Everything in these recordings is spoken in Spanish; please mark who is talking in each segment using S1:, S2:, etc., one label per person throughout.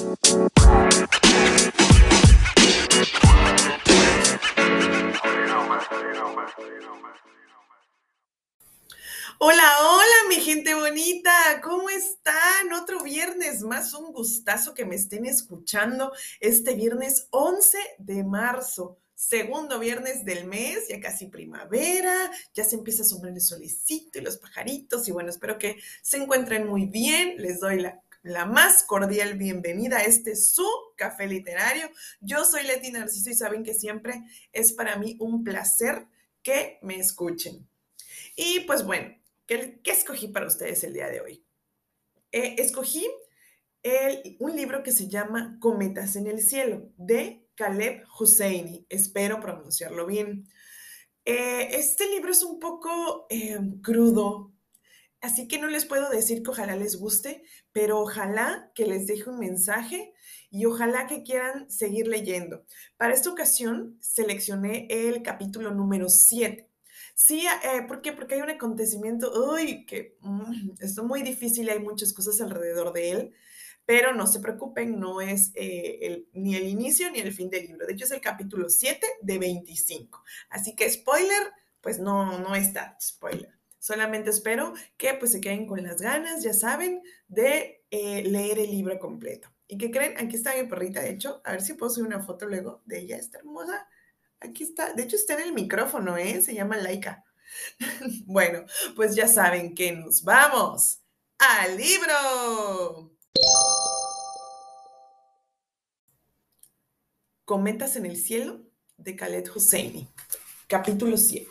S1: Hola, hola, mi gente bonita, ¿cómo están? Otro viernes más, un gustazo que me estén escuchando este viernes 11 de marzo, segundo viernes del mes, ya casi primavera, ya se empieza a sombrar el solecito y los pajaritos y bueno, espero que se encuentren muy bien, les doy la la más cordial bienvenida a este su café literario. Yo soy Leti Narciso y saben que siempre es para mí un placer que me escuchen. Y pues bueno, ¿qué, escogí para ustedes el día de hoy? Eh, escogí un libro que se llama Cometas en el cielo de Caleb Husseini. Espero pronunciarlo bien. Eh, este libro es un poco eh, crudo, Así que no les puedo decir que ojalá les guste, pero ojalá que les deje un mensaje y ojalá que quieran seguir leyendo. Para esta ocasión seleccioné el capítulo número 7. Sí, eh, ¿por qué? Porque hay un acontecimiento, uy, que mm, es muy difícil y hay muchas cosas alrededor de él, pero no se preocupen, no es eh, ni el inicio ni el fin del libro. De hecho, es el capítulo 7 de 25. Así que spoiler, pues no, no está spoiler. Solamente espero que pues se queden con las ganas, ya saben, de eh, leer el libro completo. ¿Y qué creen? Aquí está mi perrita, de hecho, a ver si puedo subir una foto luego de ella, está hermosa. Aquí está, de hecho está en el micrófono, ¿eh? Se llama Laika. bueno, pues ya saben que nos vamos al libro. Cometas en el cielo de Khaled Husseini, capítulo 7.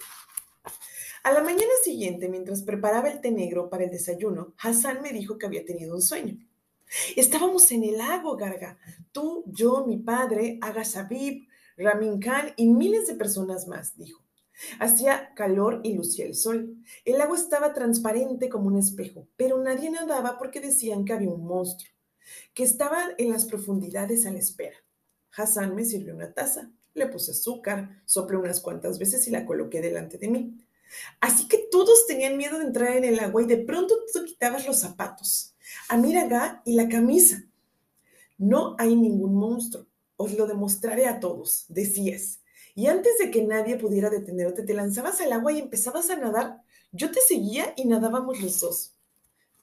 S1: A la mañana siguiente, mientras preparaba el té negro para el desayuno, Hassan me dijo que había tenido un sueño. Estábamos en el lago, Garga. Tú, yo, mi padre, Aga Ramin Khan y miles de personas más, dijo. Hacía calor y lucía el sol. El lago estaba transparente como un espejo, pero nadie nadaba porque decían que había un monstruo, que estaba en las profundidades a la espera. Hassan me sirvió una taza, le puse azúcar, soplé unas cuantas veces y la coloqué delante de mí. Así que todos tenían miedo de entrar en el agua y de pronto tú quitabas los zapatos, Amiraga y la camisa. No hay ningún monstruo, os lo demostraré a todos, decías. Y antes de que nadie pudiera detenerte, te lanzabas al agua y empezabas a nadar. Yo te seguía y nadábamos los dos.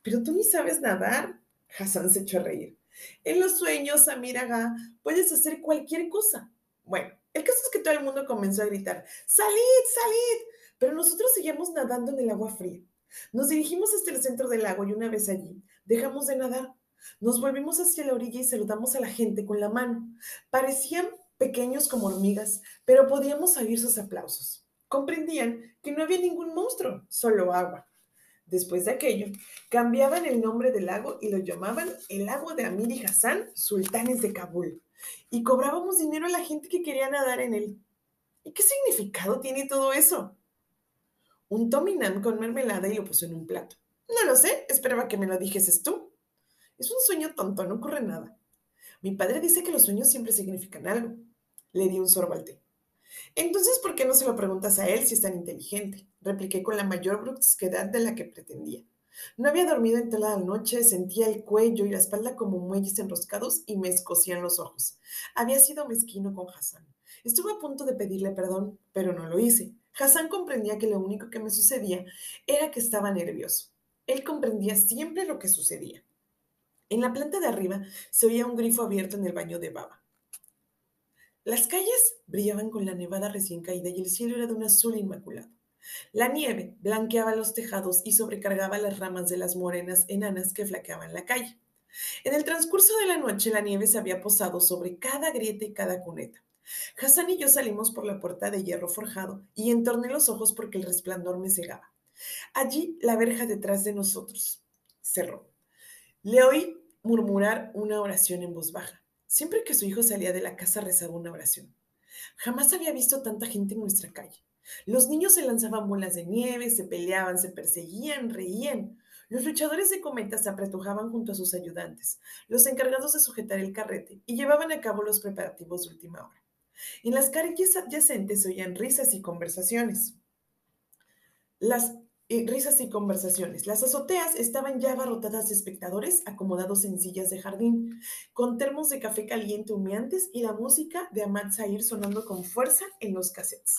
S1: Pero tú ni sabes nadar. Hassan se echó a reír. En los sueños, Amiraga, puedes hacer cualquier cosa. Bueno, el caso es que todo el mundo comenzó a gritar, ¡Salid, salid! Pero nosotros seguíamos nadando en el agua fría. Nos dirigimos hasta el centro del lago y una vez allí, dejamos de nadar. Nos volvimos hacia la orilla y saludamos a la gente con la mano. Parecían pequeños como hormigas, pero podíamos oír sus aplausos. Comprendían que no había ningún monstruo, solo agua. Después de aquello, cambiaban el nombre del lago y lo llamaban el lago de Amir y Hassan, sultanes de Kabul. Y cobrábamos dinero a la gente que quería nadar en él. ¿Y qué significado tiene todo eso? Un Tominam con mermelada y lo puso en un plato. No lo sé, esperaba que me lo dijeses tú. Es un sueño tonto, no ocurre nada. Mi padre dice que los sueños siempre significan algo. Le di un sorbo al té. Entonces, ¿por qué no se lo preguntas a él si es tan inteligente? Repliqué con la mayor brusquedad de la que pretendía. No había dormido en toda la noche, sentía el cuello y la espalda como muelles enroscados y me escocían los ojos. Había sido mezquino con Hassan. Estuve a punto de pedirle perdón, pero no lo hice. Hassan comprendía que lo único que me sucedía era que estaba nervioso. Él comprendía siempre lo que sucedía. En la planta de arriba se oía un grifo abierto en el baño de Baba. Las calles brillaban con la nevada recién caída y el cielo era de un azul inmaculado. La nieve blanqueaba los tejados y sobrecargaba las ramas de las morenas enanas que flaqueaban la calle. En el transcurso de la noche la nieve se había posado sobre cada grieta y cada cuneta. Hassan y yo salimos por la puerta de hierro forjado y entorné los ojos porque el resplandor me cegaba. Allí la verja detrás de nosotros cerró. Le oí murmurar una oración en voz baja. Siempre que su hijo salía de la casa rezaba una oración. Jamás había visto tanta gente en nuestra calle. Los niños se lanzaban bolas de nieve, se peleaban, se perseguían, reían. Los luchadores de cometas se apretujaban junto a sus ayudantes, los encargados de sujetar el carrete, y llevaban a cabo los preparativos de última hora. En las calles adyacentes oían risas y conversaciones. Las y risas y conversaciones. Las azoteas estaban ya abarrotadas de espectadores acomodados en sillas de jardín, con termos de café caliente humeantes y la música de Ahmad Zahir sonando con fuerza en los cassettes.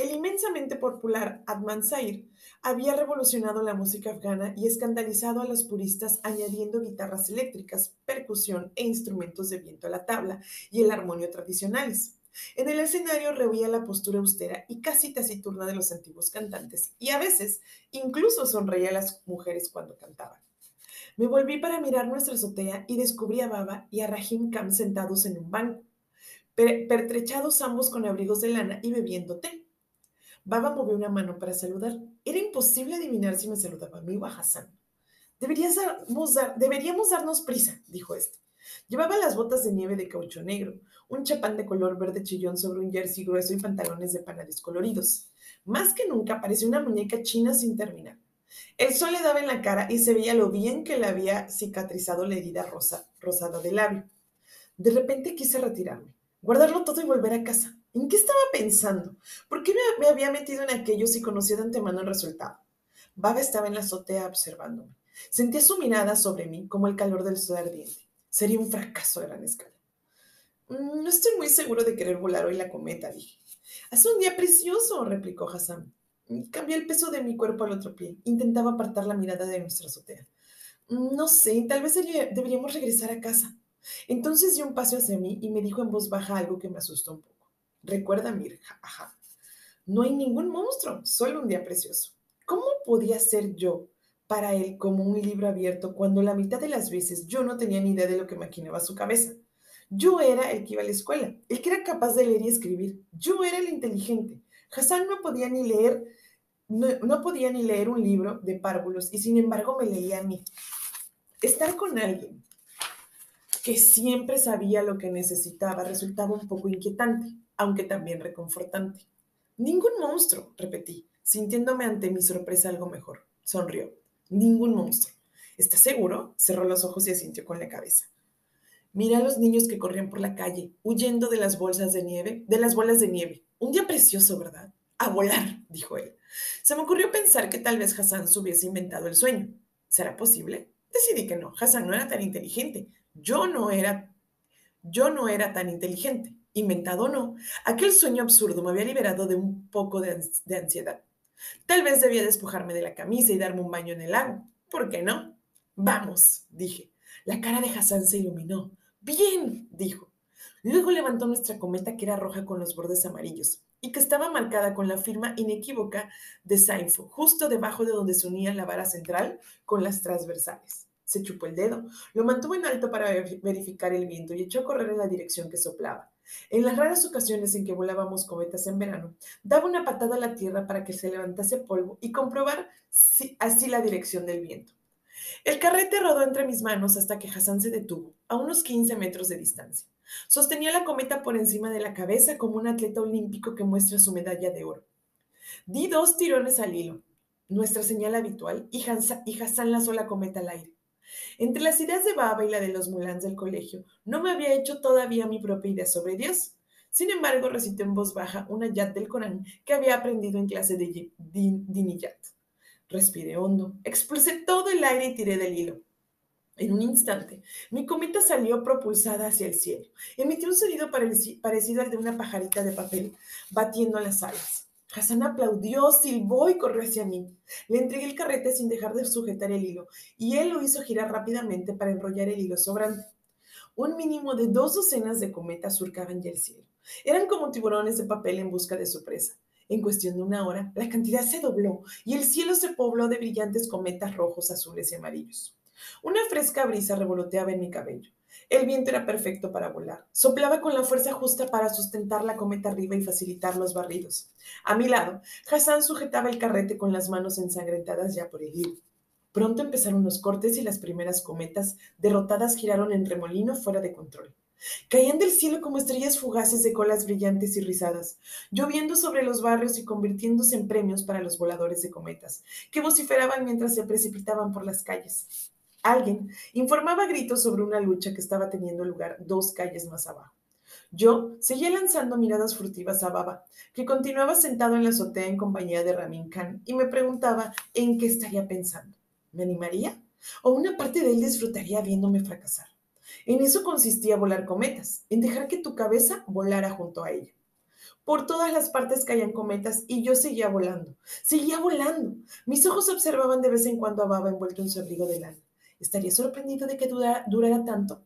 S1: El inmensamente popular Adman Zahir había revolucionado la música afgana y escandalizado a los puristas añadiendo guitarras eléctricas, percusión e instrumentos de viento a la tabla y el armonio tradicionales. En el escenario rehuía la postura austera y casi taciturna de los antiguos cantantes, y a veces incluso sonreía a las mujeres cuando cantaban. Me volví para mirar nuestra azotea y descubrí a Baba y a Rahim Khan sentados en un banco, pertrechados ambos con abrigos de lana y bebiendo té. Baba movió una mano para saludar. Era imposible adivinar si me saludaba a mí o a Hassan. deberíamos darnos prisa, dijo este. Llevaba las botas de nieve de caucho negro, un chapán de color verde chillón sobre un jersey grueso y pantalones de pana descoloridos. Más que nunca parecía una muñeca china sin terminar. El sol le daba en la cara y se veía lo bien que le había cicatrizado la herida rosa, rosada del labio. De repente quise retirarme, guardarlo todo y volver a casa. ¿En qué estaba pensando? ¿Por qué me, había metido en aquello si conocía de antemano el resultado? Baba estaba en la azotea observándome. Sentía su mirada sobre mí como el calor del sol ardiente. Sería un fracaso a gran escala. Mm, no estoy muy seguro de querer volar hoy la cometa, dije. Hace un día precioso, replicó Hassan. Cambié el peso de mi cuerpo al otro pie. Intentaba apartar la mirada de nuestra azotea. Mm, no sé, tal vez deberíamos regresar a casa. Entonces dio un paso hacia mí y me dijo en voz baja algo que me asustó un poco. Recuerda, Mirja, ajá. No hay ningún monstruo, solo un día precioso. ¿Cómo podía ser yo para él como un libro abierto cuando la mitad de las veces yo no tenía ni idea de lo que maquinaba su cabeza? Yo era el que iba a la escuela, el que era capaz de leer y escribir. Yo era el inteligente. Hassan no podía ni leer, no, podía ni leer un libro de párvulos y sin embargo me leía a mí. Estar con alguien que siempre sabía lo que necesitaba resultaba un poco inquietante, aunque también reconfortante. Ningún monstruo, repetí, sintiéndome ante mi sorpresa algo mejor. Sonrió. Ningún monstruo. ¿Estás seguro? Cerró los ojos y asintió con la cabeza. Miré a los niños que corrían por la calle, huyendo de las bolsas de nieve, de las bolas de nieve. Un día precioso, ¿verdad? A volar, dijo él. Se me ocurrió pensar que tal vez Hassan se hubiese inventado el sueño. ¿Será posible? Decidí que no. Hassan no era tan inteligente. Yo no era. Yo no era tan inteligente. Inventado o no, aquel sueño absurdo me había liberado de un poco de, ansiedad. Tal vez debía despojarme de la camisa y darme un baño en el lago. ¿Por qué no? Vamos, dije. La cara de Hassan se iluminó. Bien, dijo. Luego levantó nuestra cometa que era roja con los bordes amarillos y que estaba marcada con la firma inequívoca de Sainfo, justo debajo de donde se unía la vara central con las transversales. Se chupó el dedo, lo mantuvo en alto para verificar el viento y echó a correr en la dirección que soplaba. En las raras ocasiones en que volábamos cometas en verano, daba una patada a la tierra para que se levantase polvo y comprobar así la dirección del viento. El carrete rodó entre mis manos hasta que Hassan se detuvo, a unos 15 metros de distancia. Sostenía la cometa por encima de la cabeza como un atleta olímpico que muestra su medalla de oro. Di dos tirones al hilo, nuestra señal habitual, y, Hassan lanzó la cometa al aire. Entre las ideas de Baba y la de los mulans del colegio, no me había hecho todavía mi propia idea sobre Dios. Sin embargo, recité en voz baja una yat del Corán que había aprendido en clase de Diniyat. Respiré hondo, expulsé todo el aire y tiré del hilo. En un instante, mi cometa salió propulsada hacia el cielo. Emitió un sonido parecido al de una pajarita de papel batiendo las alas. Hassan aplaudió, silbó y corrió hacia mí. Le entregué el carrete sin dejar de sujetar el hilo, y él lo hizo girar rápidamente para enrollar el hilo sobrante. Un mínimo de dos docenas de cometas surcaban ya el cielo. Eran como tiburones de papel en busca de su presa. En cuestión de una hora, la cantidad se dobló y el cielo se pobló de brillantes cometas rojos, azules y amarillos. Una fresca brisa revoloteaba en mi cabello. El viento era perfecto para volar. Soplaba con la fuerza justa para sustentar la cometa arriba y facilitar los barridos. A mi lado, Hassan sujetaba el carrete con las manos ensangrentadas ya por el hilo. Pronto empezaron los cortes y las primeras cometas derrotadas giraron en remolino fuera de control. Caían del cielo como estrellas fugaces de colas brillantes y rizadas, lloviendo sobre los barrios y convirtiéndose en premios para los voladores de cometas, que vociferaban mientras se precipitaban por las calles. Alguien informaba a gritos sobre una lucha que estaba teniendo lugar dos calles más abajo. Yo seguía lanzando miradas furtivas a Baba, que continuaba sentado en la azotea en compañía de Ramin Khan, y me preguntaba en qué estaría pensando. ¿Me animaría? ¿O una parte de él disfrutaría viéndome fracasar? En eso consistía volar cometas, en dejar que tu cabeza volara junto a ella. Por todas las partes caían cometas y yo seguía volando, seguía volando. Mis ojos observaban de vez en cuando a Baba envuelto en su abrigo de lana. ¿Estaría sorprendido de que durara tanto?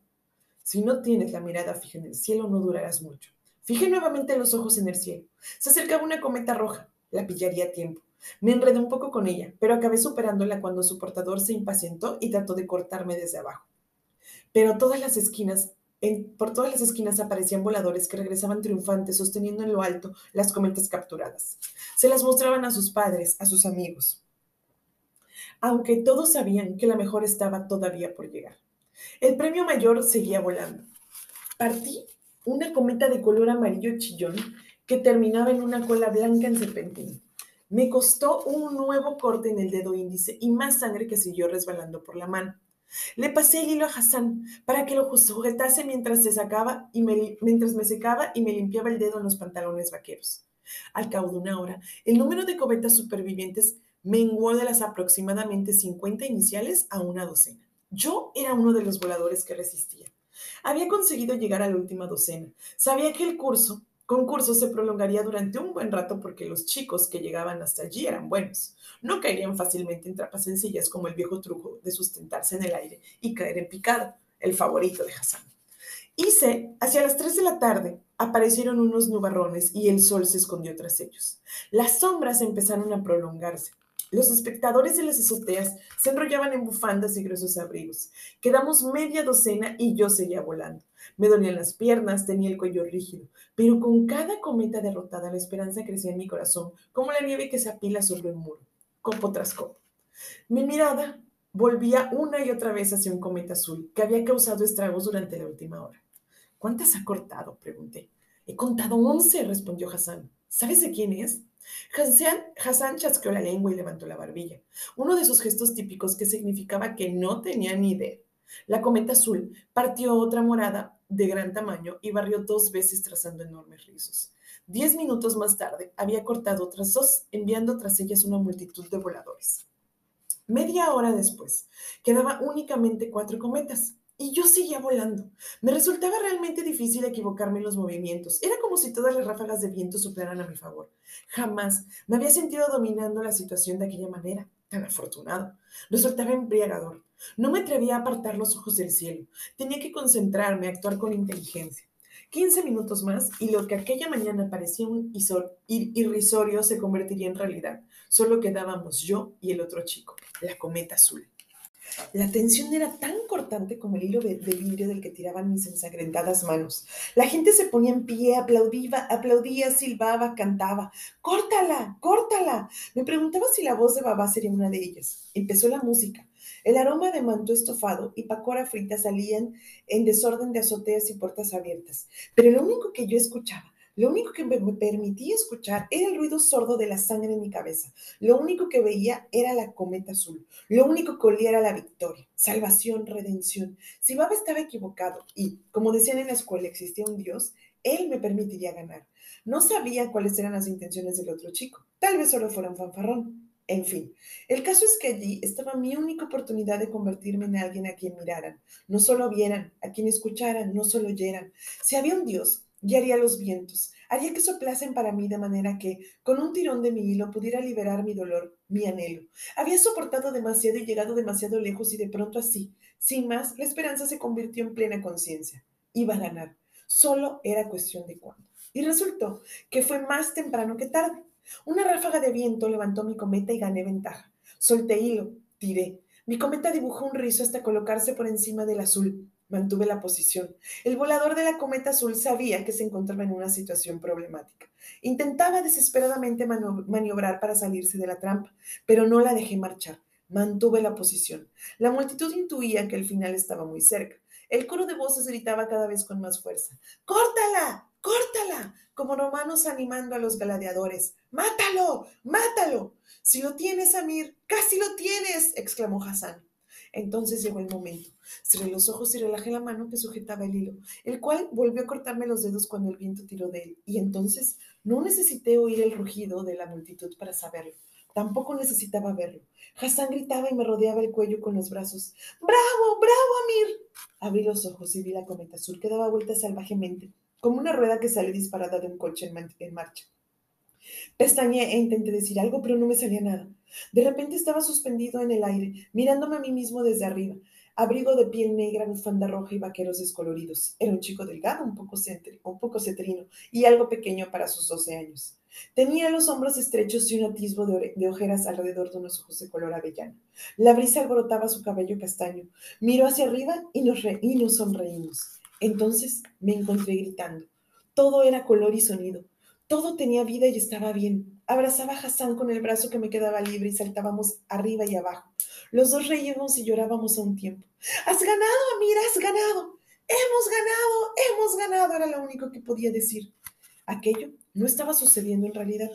S1: Si no tienes la mirada fija en el cielo, no durarás mucho. Fijé nuevamente los ojos en el cielo. Se acercaba una cometa roja. La pillaría a tiempo. Me enredé un poco con ella, pero acabé superándola cuando su portador se impacientó y trató de cortarme desde abajo. Pero todas las esquinas por todas las esquinas aparecían voladores que regresaban triunfantes sosteniendo en lo alto las cometas capturadas. Se las mostraban a sus padres, a sus amigos. Aunque todos sabían que la mejor estaba todavía por llegar. El premio mayor seguía volando. Partí una cometa de color amarillo chillón que terminaba en una cola blanca en serpentín. Me costó un nuevo corte en el dedo índice y más sangre que siguió resbalando por la mano. Le pasé el hilo a Hassan para que lo sujetase mientras, se sacaba y me, mientras me secaba y me limpiaba el dedo en los pantalones vaqueros. Al cabo de una hora, el número de cobetas supervivientes menguó de las aproximadamente 50 iniciales a una docena. Yo era uno de los voladores que resistía. Había conseguido llegar a la última docena. Sabía que el curso concurso se prolongaría durante un buen rato porque los chicos que llegaban hasta allí eran buenos. No caerían fácilmente en trampas sencillas como el viejo truco de sustentarse en el aire y caer en picado, el favorito de Hassan. Hice, hacia las 3 de la tarde, aparecieron unos nubarrones y el sol se escondió tras ellos. Las sombras empezaron a prolongarse. Los espectadores de las azoteas se enrollaban en bufandas y gruesos abrigos. Quedamos media docena y yo seguía volando. Me dolían las piernas, tenía el cuello rígido, pero con cada cometa derrotada la esperanza crecía en mi corazón, como la nieve que se apila sobre un muro, copo tras copo. Mi mirada volvía una y otra vez hacia un cometa azul que había causado estragos durante la última hora. ¿Cuántas ha cortado? pregunté. He contado once, respondió Hassan. ¿Sabes de quién es? Hassan, chasqueó la lengua y levantó la barbilla, uno de esos gestos típicos que significaba que no tenía ni idea. La cometa azul partió otra morada de gran tamaño y barrió dos veces trazando enormes rizos. Diez minutos más tarde había cortado otras dos, enviando tras ellas una multitud de voladores. Media hora después, quedaba únicamente cuatro cometas. Y yo seguía volando. Me resultaba realmente difícil equivocarme en los movimientos. Era como si todas las ráfagas de viento soplaran a mi favor. Jamás me había sentido dominando la situación de aquella manera. Tan afortunado. Resultaba embriagador. No me atrevía a apartar los ojos del cielo. Tenía que concentrarme, actuar con inteligencia. Quince minutos más y lo que aquella mañana parecía un irrisorio se convertiría en realidad. Solo quedábamos yo y el otro chico, la cometa azul. La tensión era tan cortante como el hilo de, vidrio del que tiraban mis ensangrentadas manos. La gente se ponía en pie, aplaudía, aplaudía, silbaba, cantaba. ¡Córtala! ¡Córtala! Me preguntaba si la voz de Babá sería una de ellas. Empezó la música. El aroma de manto estofado y pacora frita salían en desorden de azoteas y puertas abiertas. Pero lo único que yo escuchaba lo único que me permitía escuchar era el ruido sordo de la sangre en mi cabeza. Lo único que veía era la cometa azul. Lo único que olía era la victoria, salvación, redención. Si Baba estaba equivocado y, como decían en la escuela, existía un Dios, él me permitiría ganar. No sabía cuáles eran las intenciones del otro chico. Tal vez solo fuera un fanfarrón. En fin, el caso es que allí estaba mi única oportunidad de convertirme en alguien a quien miraran, no solo vieran, a quien escucharan, no solo oyeran. Si había un Dios, guiaría los vientos, haría que soplasen para mí de manera que, con un tirón de mi hilo, pudiera liberar mi dolor, mi anhelo. Había soportado demasiado y llegado demasiado lejos y de pronto así, sin más, la esperanza se convirtió en plena conciencia. Iba a ganar. Solo era cuestión de cuándo. Y resultó que fue más temprano que tarde. Una ráfaga de viento levantó mi cometa y gané ventaja. Solté hilo, tiré. Mi cometa dibujó un rizo hasta colocarse por encima del azul. Mantuve la posición. El volador de la cometa azul sabía que se encontraba en una situación problemática. Intentaba desesperadamente maniobrar para salirse de la trampa, pero no la dejé marchar. Mantuve la posición. La multitud intuía que el final estaba muy cerca. El coro de voces gritaba cada vez con más fuerza. ¡Córtala! ¡Córtala! Como romanos animando a los gladiadores. ¡Mátalo! ¡Mátalo! Si lo tienes, Amir, casi lo tienes, exclamó Hassan. Entonces llegó el momento. Cerré los ojos y relajé la mano que sujetaba el hilo, el cual volvió a cortarme los dedos cuando el viento tiró de él. Y entonces no necesité oír el rugido de la multitud para saberlo. Tampoco necesitaba verlo. Hassan gritaba y me rodeaba el cuello con los brazos. ¡Bravo, bravo, Amir! Abrí los ojos y vi la cometa azul que daba vueltas salvajemente, como una rueda que sale disparada de un coche en, marcha. Pestañeé e intenté decir algo, pero no me salía nada. De repente estaba suspendido en el aire, mirándome a mí mismo desde arriba. Abrigo de piel negra, bufanda roja y vaqueros descoloridos. Era un chico delgado, un poco, un poco cetrino y algo pequeño para sus doce años. Tenía los hombros estrechos y un atisbo de, ojeras alrededor de unos ojos de color avellana. La brisa alborotaba su cabello castaño. Miró hacia arriba y nos, y nos sonreímos. Entonces me encontré gritando. Todo era color y sonido. Todo tenía vida y estaba bien. Abrazaba a Hassan con el brazo que me quedaba libre y saltábamos arriba y abajo. Los dos reíamos y llorábamos a un tiempo. ¡Has ganado, Amira! ¡Has ganado! ¡Hemos ganado! ¡Hemos ganado! Era lo único que podía decir. Aquello no estaba sucediendo en realidad.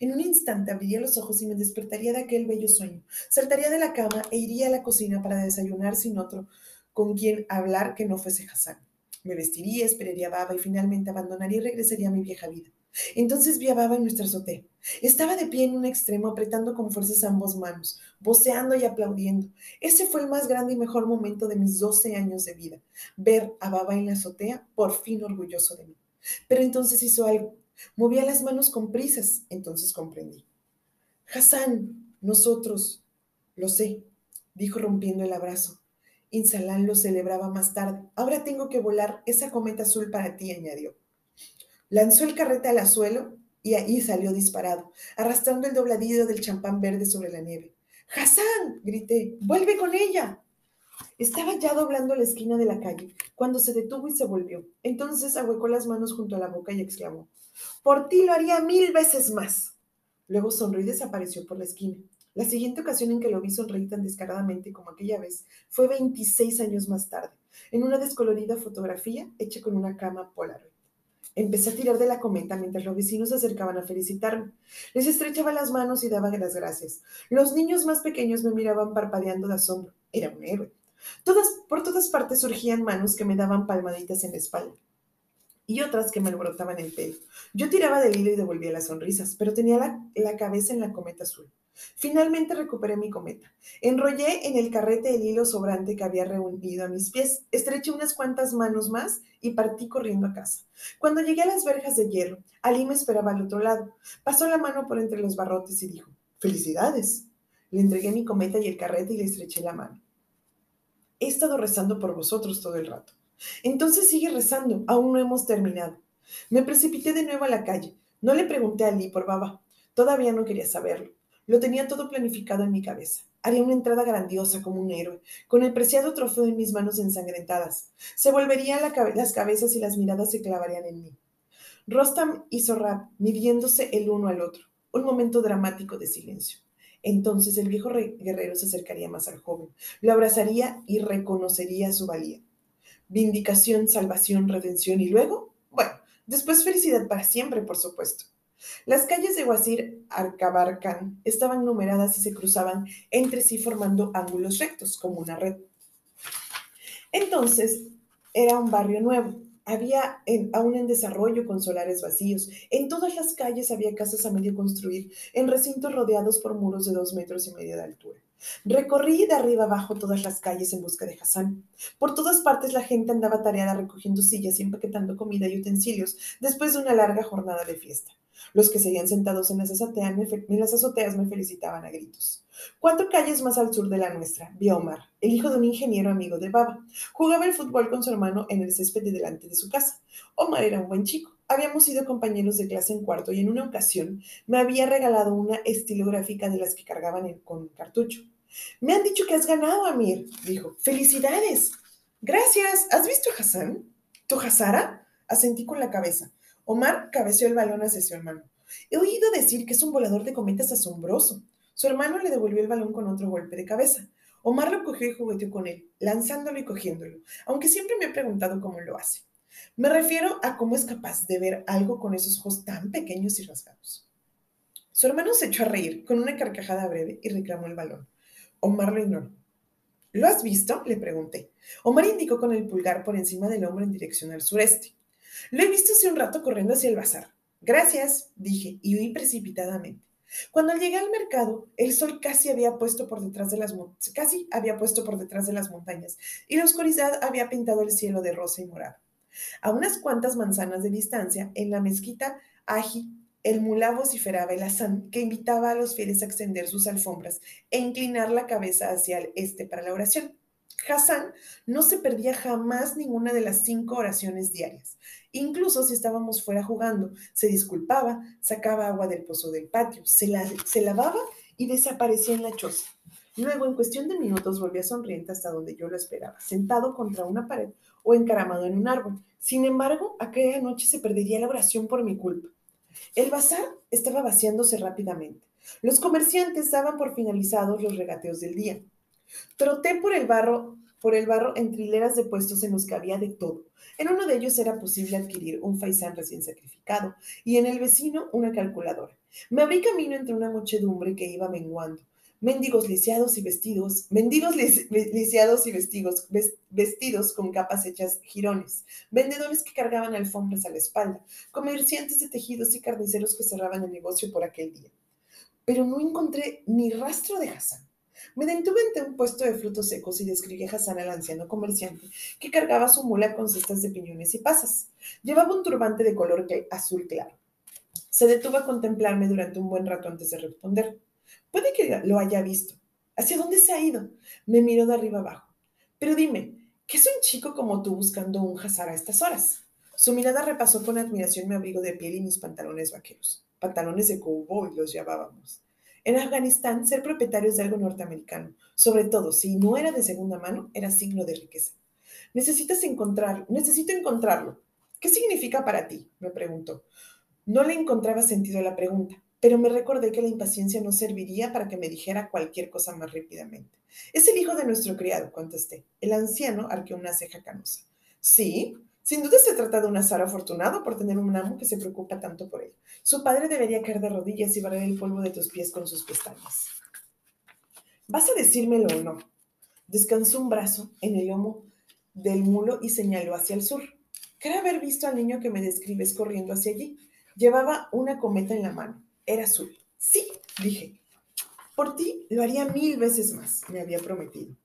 S1: En un instante abriría los ojos y me despertaría de aquel bello sueño. Saltaría de la cama e iría a la cocina para desayunar sin otro con quien hablar que no fuese Hassan. Me vestiría, esperaría a Baba y finalmente abandonaría y regresaría a mi vieja vida. Entonces vi a Baba en nuestra azotea. Estaba de pie en un extremo, apretando con fuerzas ambas manos, voceando y aplaudiendo. Ese fue el más grande y mejor momento de mis doce años de vida. Ver a Baba en la azotea, por fin orgulloso de mí. Pero entonces hizo algo. Movía las manos con prisas. Entonces comprendí. Hassan, nosotros, lo sé, dijo rompiendo el abrazo. Insalán lo celebraba más tarde. Ahora tengo que volar esa cometa azul para ti, añadió. Lanzó el carrete al suelo y salió disparado, arrastrando el dobladillo del champán verde sobre la nieve. ¡Hassan! grité. ¡Vuelve con ella! Estaba ya doblando la esquina de la calle cuando se detuvo y se volvió. Entonces ahuecó las manos junto a la boca y exclamó, Por ti lo haría mil veces más. Luego sonrió y desapareció por la esquina. La siguiente ocasión en que lo vi sonreír tan descaradamente como aquella vez fue 26 años más tarde, en una descolorida fotografía hecha con una cama Polaroid. Empecé a tirar de la cometa mientras los vecinos se acercaban a felicitarme. Les estrechaba las manos y daba las gracias. Los niños más pequeños me miraban parpadeando de asombro. Era un héroe. Todas, por todas partes surgían manos que me daban palmaditas en la espalda y otras que me alborotaban el pelo. Yo tiraba del hilo y devolvía las sonrisas, pero tenía la, la cabeza en la cometa azul. Finalmente recuperé mi cometa. Enrollé en el carrete el hilo sobrante que había reunido a mis pies, estreché unas cuantas manos más y partí corriendo a casa. Cuando llegué a las verjas de hierro, Ali me esperaba al otro lado. Pasó la mano por entre los barrotes y dijo, ¡Felicidades! Le entregué mi cometa y el carrete y le estreché la mano. He estado rezando por vosotros todo el rato. Entonces sigue rezando, aún no hemos terminado. Me precipité de nuevo a la calle. No le pregunté a Ali por Baba. Todavía no quería saberlo. Lo tenía todo planificado en mi cabeza. Haría una entrada grandiosa como un héroe, con el preciado trofeo en mis manos ensangrentadas. Se volverían las cabezas y las miradas se clavarían en mí. Rostam y Zorrab midiéndose el uno al otro. Un momento dramático de silencio. Entonces el viejo guerrero se acercaría más al joven, lo abrazaría y reconocería su valía. Vindicación, salvación, redención y luego, bueno, después felicidad para siempre, por supuesto. Las calles de Wazir Arcabarcan estaban numeradas y se cruzaban entre sí formando ángulos rectos, como una red. Entonces, era un barrio nuevo, había aún en desarrollo con solares vacíos. En todas las calles había casas a medio construir, en recintos rodeados por muros de dos metros y medio de altura. Recorrí de arriba abajo todas las calles en busca de Hassan. Por todas partes la gente andaba tareada recogiendo sillas y empaquetando comida y utensilios después de una larga jornada de fiesta. Los que seguían sentados en las, azoteas en las azoteas me felicitaban a gritos. Cuatro calles más al sur de la nuestra, vi a Omar, el hijo de un ingeniero amigo de Baba. Jugaba el fútbol con su hermano en el césped de delante de su casa. Omar era un buen chico. Habíamos sido compañeros de clase en cuarto y en una ocasión me había regalado una estilográfica de las que cargaban con cartucho. Me han dicho que has ganado, Amir, dijo. ¡Felicidades! Gracias. ¿Has visto a Hassan? ¿Tu Hassara? Asentí con la cabeza. Omar cabeció el balón hacia su hermano. He oído decir que es un volador de cometas asombroso. Su hermano le devolvió el balón con otro golpe de cabeza. Omar lo cogió y jugueteó con él, lanzándolo y cogiéndolo, aunque siempre me he preguntado cómo lo hace. Me refiero a cómo es capaz de ver algo con esos ojos tan pequeños y rasgados. Su hermano se echó a reír con una carcajada breve y reclamó el balón. Omar lo ignoró. ¿Lo has visto? le pregunté. Omar indicó con el pulgar por encima del hombro en dirección al sureste. Lo he visto hace un rato corriendo hacia el bazar. Gracias, dije, y huí precipitadamente. Cuando llegué al mercado, el sol casi había puesto por detrás de las casi había puesto por detrás de las montañas y la oscuridad había pintado el cielo de rosa y morado. A unas cuantas manzanas de distancia, en la mezquita Aji, el mulá vociferaba el azán que invitaba a los fieles a extender sus alfombras e inclinar la cabeza hacia el este para la oración. Hassan no se perdía jamás ninguna de las cinco oraciones diarias. Incluso si estábamos fuera jugando, se disculpaba, sacaba agua del pozo del patio, se, se lavaba y desaparecía en la choza. Luego, en cuestión de minutos, volvía sonriente hasta donde yo lo esperaba, sentado contra una pared o encaramado en un árbol. Sin embargo, aquella noche se perdería la oración por mi culpa. El bazar estaba vaciándose rápidamente. Los comerciantes daban por finalizados los regateos del día. Troté por el barro, por el barro en trileras de puestos en los que había de todo. En uno de ellos era posible adquirir un faisán recién sacrificado y en el vecino una calculadora. Me abrí camino entre una muchedumbre que iba menguando. Mendigos lisiados y vestidos, mendigos lisiados y vestidos, vestidos con capas hechas jirones, vendedores que cargaban alfombras a la espalda, comerciantes de tejidos y carniceros que cerraban el negocio por aquel día. Pero no encontré ni rastro de Hassan. Me detuve ante un puesto de frutos secos y describí a Hassan al anciano comerciante que cargaba su mula con cestas de piñones y pasas. Llevaba un turbante de color azul claro. Se detuvo a contemplarme durante un buen rato antes de responder. Puede que lo haya visto. ¿Hacia dónde se ha ido? Me miró de arriba abajo. Pero dime, ¿qué es un chico como tú buscando un Hazar a estas horas? Su mirada repasó con admiración mi abrigo de piel y mis pantalones vaqueros. Pantalones de cowboy los llamábamos. En Afganistán, ser propietarios de algo norteamericano, sobre todo si no era de segunda mano, era signo de riqueza. Necesitas encontrarlo, necesito encontrarlo. ¿Qué significa para ti? me preguntó. No le encontraba sentido a la pregunta, pero me recordé que la impaciencia no serviría para que me dijera cualquier cosa más rápidamente. Es el hijo de nuestro criado, contesté. El anciano arqueó una ceja canosa. Sí, sin duda se trata de un azar afortunado por tener un amo que se preocupa tanto por él. Su padre debería caer de rodillas y barrer el polvo de tus pies con sus pestañas. ¿Vas a decírmelo o no? Descansó un brazo en el lomo del mulo y señaló hacia el sur. Creo haber visto al niño que me describes corriendo hacia allí. Llevaba una cometa en la mano. Era azul. Sí, dije. Por ti lo haría mil veces más, me había prometido.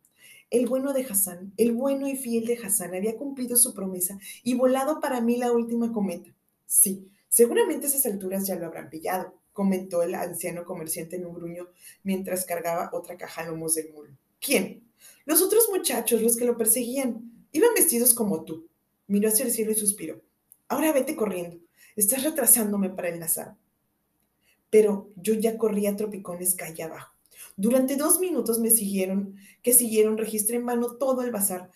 S1: El bueno de Hassan, el bueno y fiel de Hassan, había cumplido su promesa y volado para mí la última cometa. Sí, seguramente esas alturas ya lo habrán pillado, comentó el anciano comerciante en un gruño mientras cargaba otra caja a lomos del mulo. ¿Quién? Los otros muchachos, los que lo perseguían. Iban vestidos como tú. Miró hacia el cielo y suspiró. Ahora vete corriendo. Estás retrasándome para el Nazar. Pero yo ya corría tropicones calle abajo. Durante dos minutos me siguieron, que siguieron, registré en mano todo el bazar.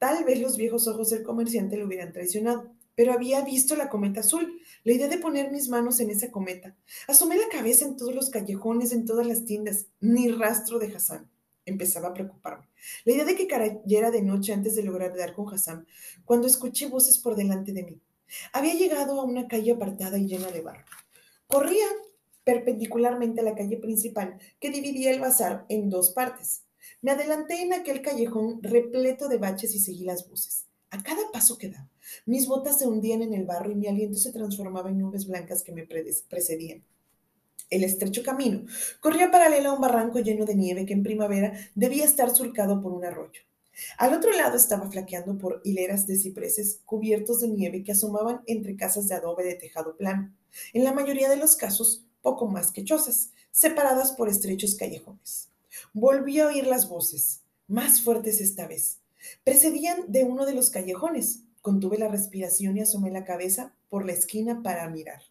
S1: Tal vez los viejos ojos del comerciante lo hubieran traicionado, pero había visto la cometa azul, la idea de poner mis manos en esa cometa. Asomé la cabeza en todos los callejones, en todas las tiendas, ni rastro de Hassan. Empezaba a preocuparme. La idea de que cayera de noche antes de lograr dar con Hassan, cuando escuché voces por delante de mí. Había llegado a una calle apartada y llena de barro. Corría perpendicularmente a la calle principal que dividía el bazar en dos partes. Me adelanté en aquel callejón repleto de baches y seguí las voces. A cada paso que daba, mis botas se hundían en el barro y mi aliento se transformaba en nubes blancas que me precedían. El estrecho camino corría paralelo a un barranco lleno de nieve que en primavera debía estar surcado por un arroyo. Al otro lado estaba flaqueando por hileras de cipreses cubiertos de nieve que asomaban entre casas de adobe de tejado plano. En la mayoría de los casos, poco más que chozas, separadas por estrechos callejones. Volví a oír las voces, más fuertes esta vez. Precedían de uno de los callejones. Contuve la respiración y asomé la cabeza por la esquina para mirar.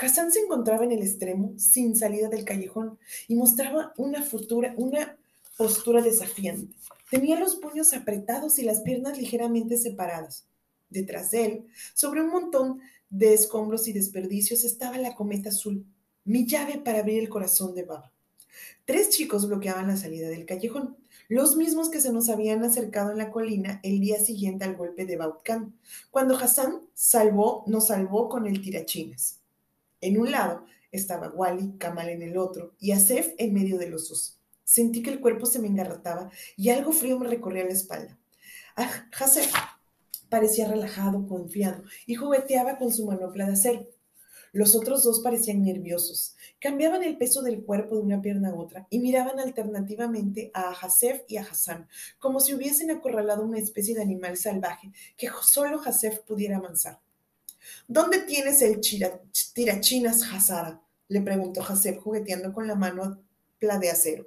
S1: Hassan se encontraba en el extremo, sin salida del callejón, y mostraba una, futura, una postura desafiante. Tenía los puños apretados y las piernas ligeramente separadas. Detrás de él, sobre un montón de escombros y desperdicios, estaba la cometa azul, mi llave para abrir el corazón de Baba. Tres chicos bloqueaban la salida del callejón, los mismos que se nos habían acercado en la colina el día siguiente al golpe de Bautkan, cuando Hassan salvó, nos salvó con el tirachines. En un lado estaba Wally, Kamal en el otro y Asef en medio de los dos. Sentí que el cuerpo se me engarrotaba y algo frío me recorría la espalda. Ah, parecía relajado, confiado y jugueteaba con su manopla de acero. Los otros dos parecían nerviosos. Cambiaban el peso del cuerpo de una pierna a otra y miraban alternativamente a Hasef y a Hassan, como si hubiesen acorralado una especie de animal salvaje que solo Hasef pudiera avanzar. ¿Dónde tienes el tirachinas, Hazara? le preguntó Hasef jugueteando con la mano de acero.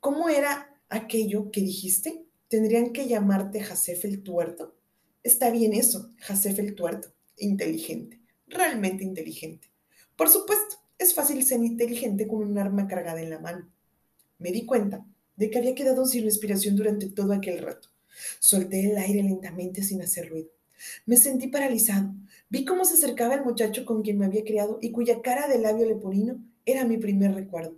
S1: ¿Cómo era aquello que dijiste? ¿Tendrían que llamarte Hasef el tuerto? Está bien eso, Hasef el tuerto, inteligente realmente inteligente. Por supuesto, es fácil ser inteligente con un arma cargada en la mano. Me di cuenta de que había quedado sin respiración durante todo aquel rato. Solté el aire lentamente sin hacer ruido. Me sentí paralizado. Vi cómo se acercaba el muchacho con quien me había criado y cuya cara de labio leporino era mi primer recuerdo.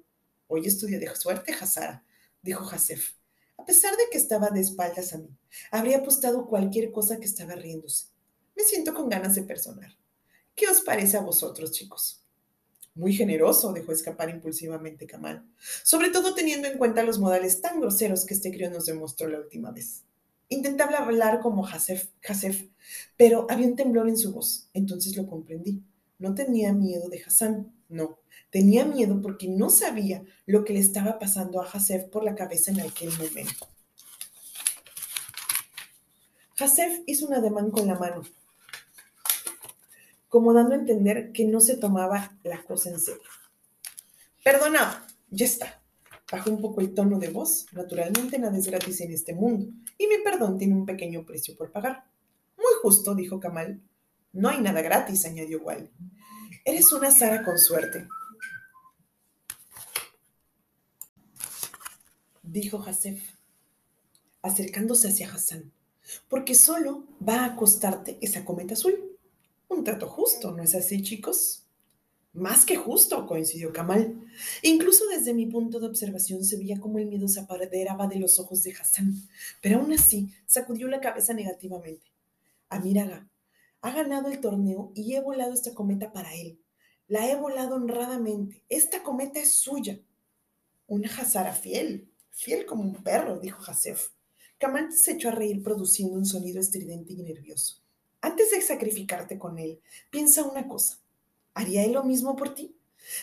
S1: Hoy estudio de suerte, Hazara, dijo Hasef. A pesar de que estaba de espaldas a mí, habría apostado cualquier cosa que estaba riéndose. Me siento con ganas de personar. ¿Qué os parece a vosotros, chicos? Muy generoso, dejó escapar impulsivamente Kamal, sobre todo teniendo en cuenta los modales tan groseros que este crío nos demostró la última vez. Intentaba hablar como Hasef, pero había un temblor en su voz, entonces lo comprendí. No tenía miedo de Hassan, no, tenía miedo porque no sabía lo que le estaba pasando a Hasef por la cabeza en aquel momento. Hasef hizo un ademán con la mano, como dando a entender que no se tomaba la cosa en serio. Perdona, ya está. Bajó un poco el tono de voz. Naturalmente nada es gratis en este mundo, y mi perdón tiene un pequeño precio por pagar. Muy justo, dijo Kamal. No hay nada gratis, añadió Wally. Eres una Sara con suerte. Dijo Hasef, acercándose hacia Hassan, porque solo va a acostarte esa cometa azul. Un trato justo, ¿no es así, chicos? Más que justo, coincidió Kamal. Incluso desde mi punto de observación se veía como el miedo se apoderaba de los ojos de Hassan, pero aún así sacudió la cabeza negativamente. Amíraga, ha ganado el torneo y he volado esta cometa para él. La he volado honradamente. Esta cometa es suya. Una Hazara fiel, fiel como un perro, dijo Hasef. Kamal se echó a reír produciendo un sonido estridente y nervioso. Antes de sacrificarte con él, piensa una cosa. ¿Haría él lo mismo por ti?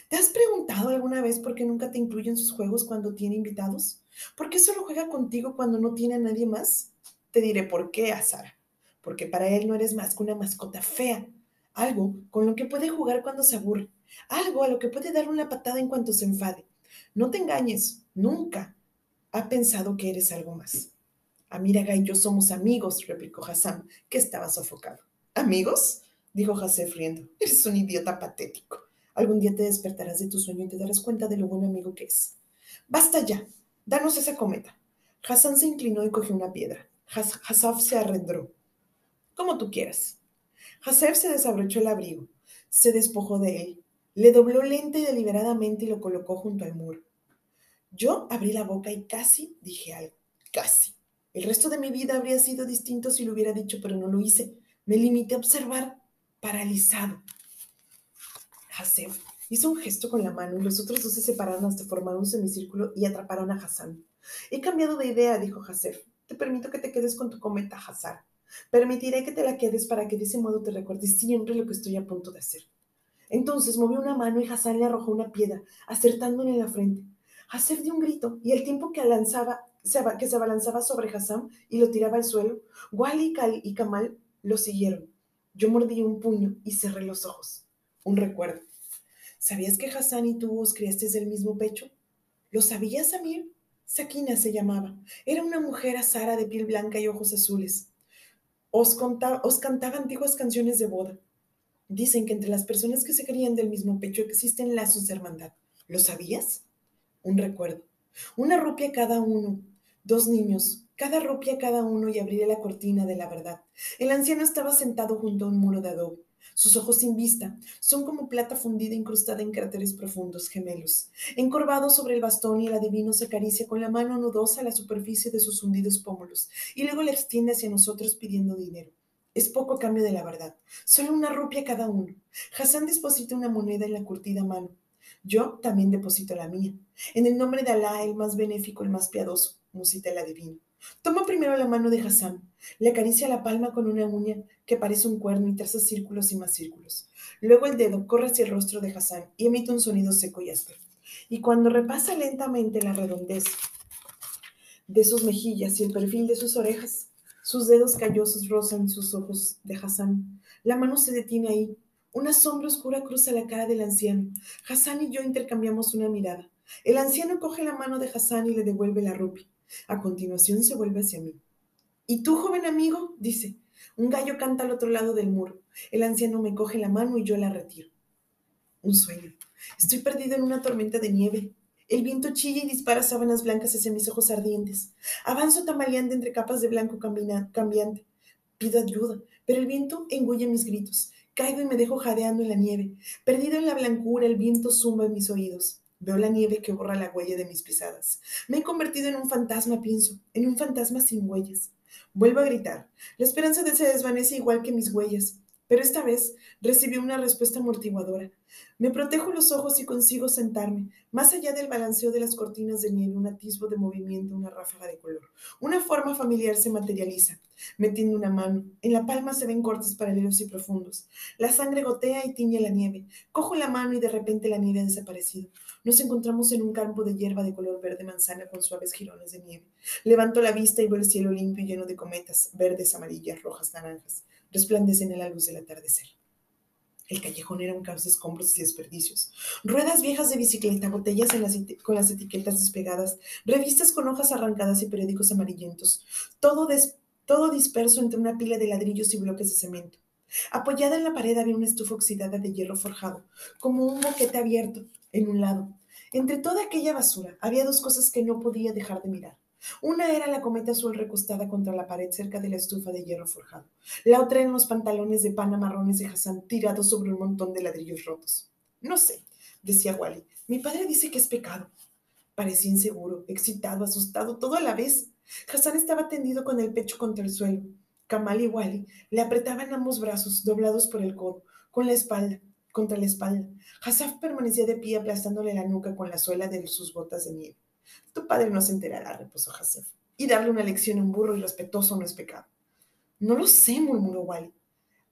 S1: ¿Te has preguntado alguna vez por qué nunca te incluye en sus juegos cuando tiene invitados? ¿Por qué solo juega contigo cuando no tiene a nadie más? Te diré por qué, Azara. Porque para él no eres más que una mascota fea, algo con lo que puede jugar cuando se aburre, algo a lo que puede dar una patada en cuanto se enfade. No te engañes, nunca ha pensado que eres algo más. Amiraga y yo somos amigos, replicó Hassan, que estaba sofocado. ¿Amigos? dijo Hasef riendo. Eres un idiota patético. Algún día te despertarás de tu sueño y te darás cuenta de lo buen amigo que es. Basta ya, danos esa cometa. Hassan se inclinó y cogió una piedra. Hasaf se arrendró. Como tú quieras. Hasef se desabrochó el abrigo, se despojó de él, le dobló lenta y deliberadamente y lo colocó junto al muro. Yo abrí la boca y casi dije algo. Casi. El resto de mi vida habría sido distinto si lo hubiera dicho, pero no lo hice. Me limité a observar, paralizado. Hasef hizo un gesto con la mano y los otros dos se separaron hasta formar un semicírculo y atraparon a Hassan. He cambiado de idea, dijo Hasef. Te permito que te quedes con tu cometa, Hassan. Permitiré que te la quedes para que de ese modo te recuerdes siempre lo que estoy a punto de hacer. Entonces movió una mano y Hassan le arrojó una piedra, acertándole en la frente. Hasef dio un grito y el tiempo que lanzaba que se abalanzaba sobre Hassan y lo tiraba al suelo, Wally y Kamal lo siguieron. Yo mordí un puño y cerré los ojos. Un recuerdo. ¿Sabías que Hassan y tú os criaste del mismo pecho? ¿Lo sabías, Amir? Sakina se llamaba. Era una mujer azara de piel blanca y ojos azules. Os, os cantaba antiguas canciones de boda. Dicen que entre las personas que se crían del mismo pecho existen lazos de hermandad. ¿Lo sabías? Un recuerdo. Una rupia cada uno, Dos niños, cada rupia cada uno y abriré la cortina de la verdad. El anciano estaba sentado junto a un muro de adobe. Sus ojos sin vista son como plata fundida incrustada en cráteres profundos gemelos. Encorvado sobre el bastón y el adivino se acaricia con la mano nudosa la superficie de sus hundidos pómulos y luego le extiende hacia nosotros pidiendo dinero. Es poco cambio de la verdad, solo una rupia cada uno. Hassan deposita una moneda en la curtida mano. Yo también deposito la mía. En el nombre de Alá, el más benéfico, el más piadoso, musita el adivino. Toma primero la mano de Hassan, le acaricia la palma con una uña que parece un cuerno y traza círculos y más círculos. Luego el dedo corre hacia el rostro de Hassan y emite un sonido seco y áspero. Y cuando repasa lentamente la redondez de sus mejillas y el perfil de sus orejas, sus dedos callosos rozan sus ojos de Hassan. La mano se detiene ahí. Una sombra oscura cruza la cara del anciano. Hassan y yo intercambiamos una mirada. El anciano coge la mano de Hassan y le devuelve la rupia. A continuación se vuelve hacia mí. ¿Y tú, joven amigo? dice. Un gallo canta al otro lado del muro. El anciano me coge la mano y yo la retiro. Un sueño. Estoy perdido en una tormenta de nieve. El viento chilla y dispara sábanas blancas hacia mis ojos ardientes. Avanzo tambaleante entre capas de blanco cambiante. Pido ayuda, pero el viento engulle mis gritos. Caigo y me dejo jadeando en la nieve. Perdido en la blancura, el viento zumba en mis oídos. Veo la nieve que borra la huella de mis pisadas. Me he convertido en un fantasma, pienso, en un fantasma sin huellas. Vuelvo a gritar. La esperanza de se desvanece igual que mis huellas, pero esta vez recibí una respuesta amortiguadora. Me protejo los ojos y consigo sentarme. Más allá del balanceo de las cortinas de nieve, un atisbo de movimiento, una ráfaga de color. Una forma familiar se materializa. Metiendo una mano. En la palma se ven cortes paralelos y profundos. La sangre gotea y tiñe la nieve. Cojo la mano y de repente la nieve ha desaparecido. Nos encontramos en un campo de hierba de color verde manzana con suaves jirones de nieve. Levanto la vista y veo el cielo limpio y lleno de cometas, verdes, amarillas, rojas, naranjas. Resplandecen en la luz del atardecer. El callejón era un caos de escombros y desperdicios. Ruedas viejas de bicicleta, botellas con las etiquetas despegadas, revistas con hojas arrancadas y periódicos amarillentos. Todo, todo disperso entre una pila de ladrillos y bloques de cemento. Apoyada en la pared había una estufa oxidada de hierro forjado, como un boquete abierto en un lado. Entre toda aquella basura había dos cosas que no podía dejar de mirar. Una era la cometa azul recostada contra la pared cerca de la estufa de hierro forjado. La otra eran los pantalones de pana marrones de Hassan tirados sobre un montón de ladrillos rotos. No sé, decía Wally. Mi padre dice que es pecado. Parecía inseguro, excitado, asustado, todo a la vez. Hassan estaba tendido con el pecho contra el suelo. Kamal y Wally le apretaban ambos brazos, doblados por el codo, con la espalda, contra la espalda. Hassan permanecía de pie aplastándole la nuca con la suela de sus botas de nieve. Tu padre no se enterará, repuso Hasef. Y darle una lección a un burro irrespetuoso no es pecado. No lo sé, murmuró Wally.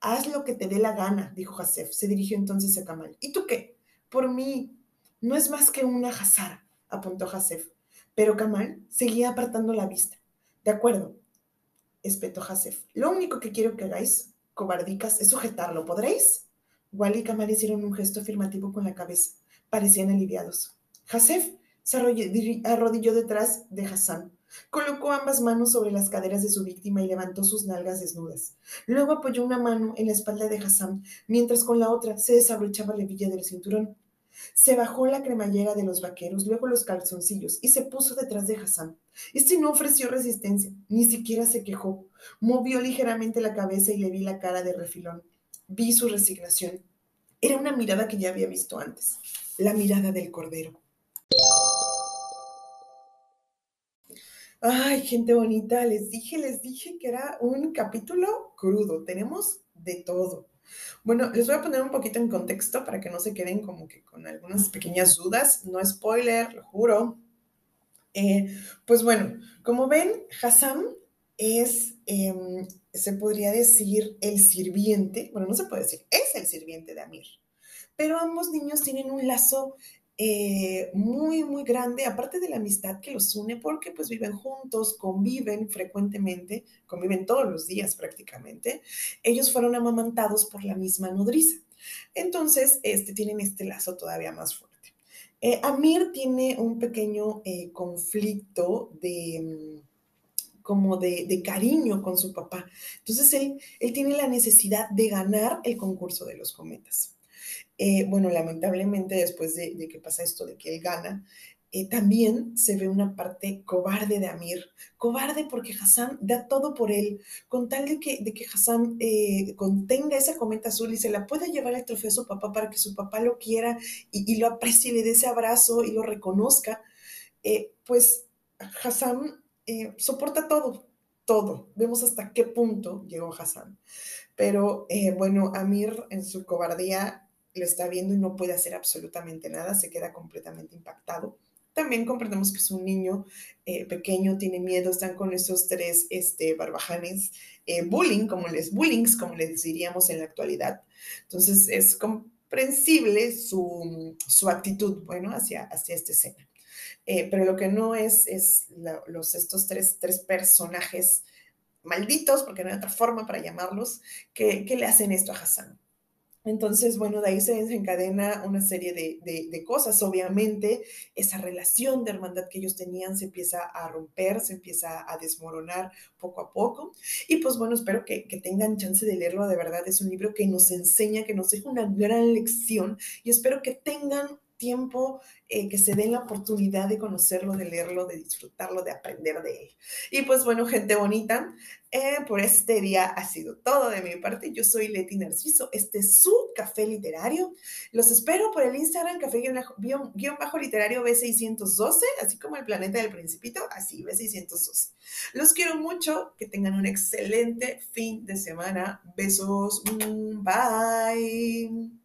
S1: Haz lo que te dé la gana, dijo Hasef. Se dirigió entonces a Kamal. ¿Y tú qué? Por mí, no es más que una jazara, apuntó Hasef. Pero Kamal seguía apartando la vista. De acuerdo, espetó Hasef. Lo único que quiero que hagáis, cobardicas, es sujetarlo. ¿Podréis? Wally y Kamal hicieron un gesto afirmativo con la cabeza. Parecían aliviados. Hasef se arrodilló detrás de Hassan. Colocó ambas manos sobre las caderas de su víctima y levantó sus nalgas desnudas. Luego apoyó una mano en la espalda de Hassan, mientras con la otra se desabrochaba la hebilla del cinturón. Se bajó la cremallera de los vaqueros, luego los calzoncillos, y se puso detrás de Hassan. Este no ofreció resistencia, ni siquiera se quejó. Movió ligeramente la cabeza y le vi la cara de refilón. Vi su resignación. Era una mirada que ya había visto antes, la mirada del cordero. Ay, gente bonita, les dije, les dije que era un capítulo crudo. Tenemos de todo. Bueno, les voy a poner un poquito en contexto para que no se queden como que con algunas pequeñas dudas. No spoiler, lo juro. Eh, pues bueno, como ven, Hassan es, em, se podría decir, el sirviente, bueno, no se puede decir, es el sirviente de Amir, pero ambos niños tienen un lazo eh, muy, muy grande, aparte de la amistad que los une, porque pues viven juntos, conviven frecuentemente, conviven todos los días prácticamente. Ellos fueron amamantados por la misma nodriza. Entonces, este, tienen este lazo todavía más fuerte. Eh, Amir tiene un pequeño eh, conflicto de mm, como de, de, cariño con su papá. Entonces él, él tiene la necesidad de ganar el concurso de los cometas. Eh, bueno, lamentablemente después de, que pasa esto de que él gana, eh, también se ve una parte cobarde de Amir, cobarde porque Hassan da todo por él, con tal de que, de que Hassan eh, contenga esa cometa azul y se la pueda llevar el trofeo a su papá para que su papá lo quiera y, lo aprecie y le dé ese abrazo y lo reconozca, pues Hassan soporta todo, todo. Vemos hasta qué punto llegó Hassan. Pero bueno, Amir en su cobardía lo está viendo y no puede hacer absolutamente nada, se queda completamente impactado. También comprendemos que es un niño eh, pequeño, tiene miedo, están con esos tres este, barbajanes, eh, bullying, como les, bullings, como les diríamos en la actualidad. Entonces es comprensible su, su actitud, bueno, hacia, hacia esta escena. Eh, pero lo que no es, es los, estos tres, tres personajes malditos, porque no hay otra forma para llamarlos, que, que le hacen esto a Hassan. Entonces, bueno, de ahí se desencadena una serie de, cosas. Obviamente, esa relación de hermandad que ellos tenían se empieza a romper, se empieza a desmoronar poco a poco. Y pues bueno, espero que, que tengan chance de leerlo. De verdad, es un libro que nos enseña, que nos deja una gran lección y espero que tengan tiempo, eh, que se den la oportunidad de conocerlo, de leerlo, de disfrutarlo, de aprender de él. Y pues bueno, gente bonita, eh, por este día ha sido todo de mi parte. Yo soy Leti Narciso, este es su café literario. Los espero por el Instagram café-literario B612, así como el planeta del principito, así B612. Los quiero mucho, que tengan un excelente fin de semana. Besos, mm, bye.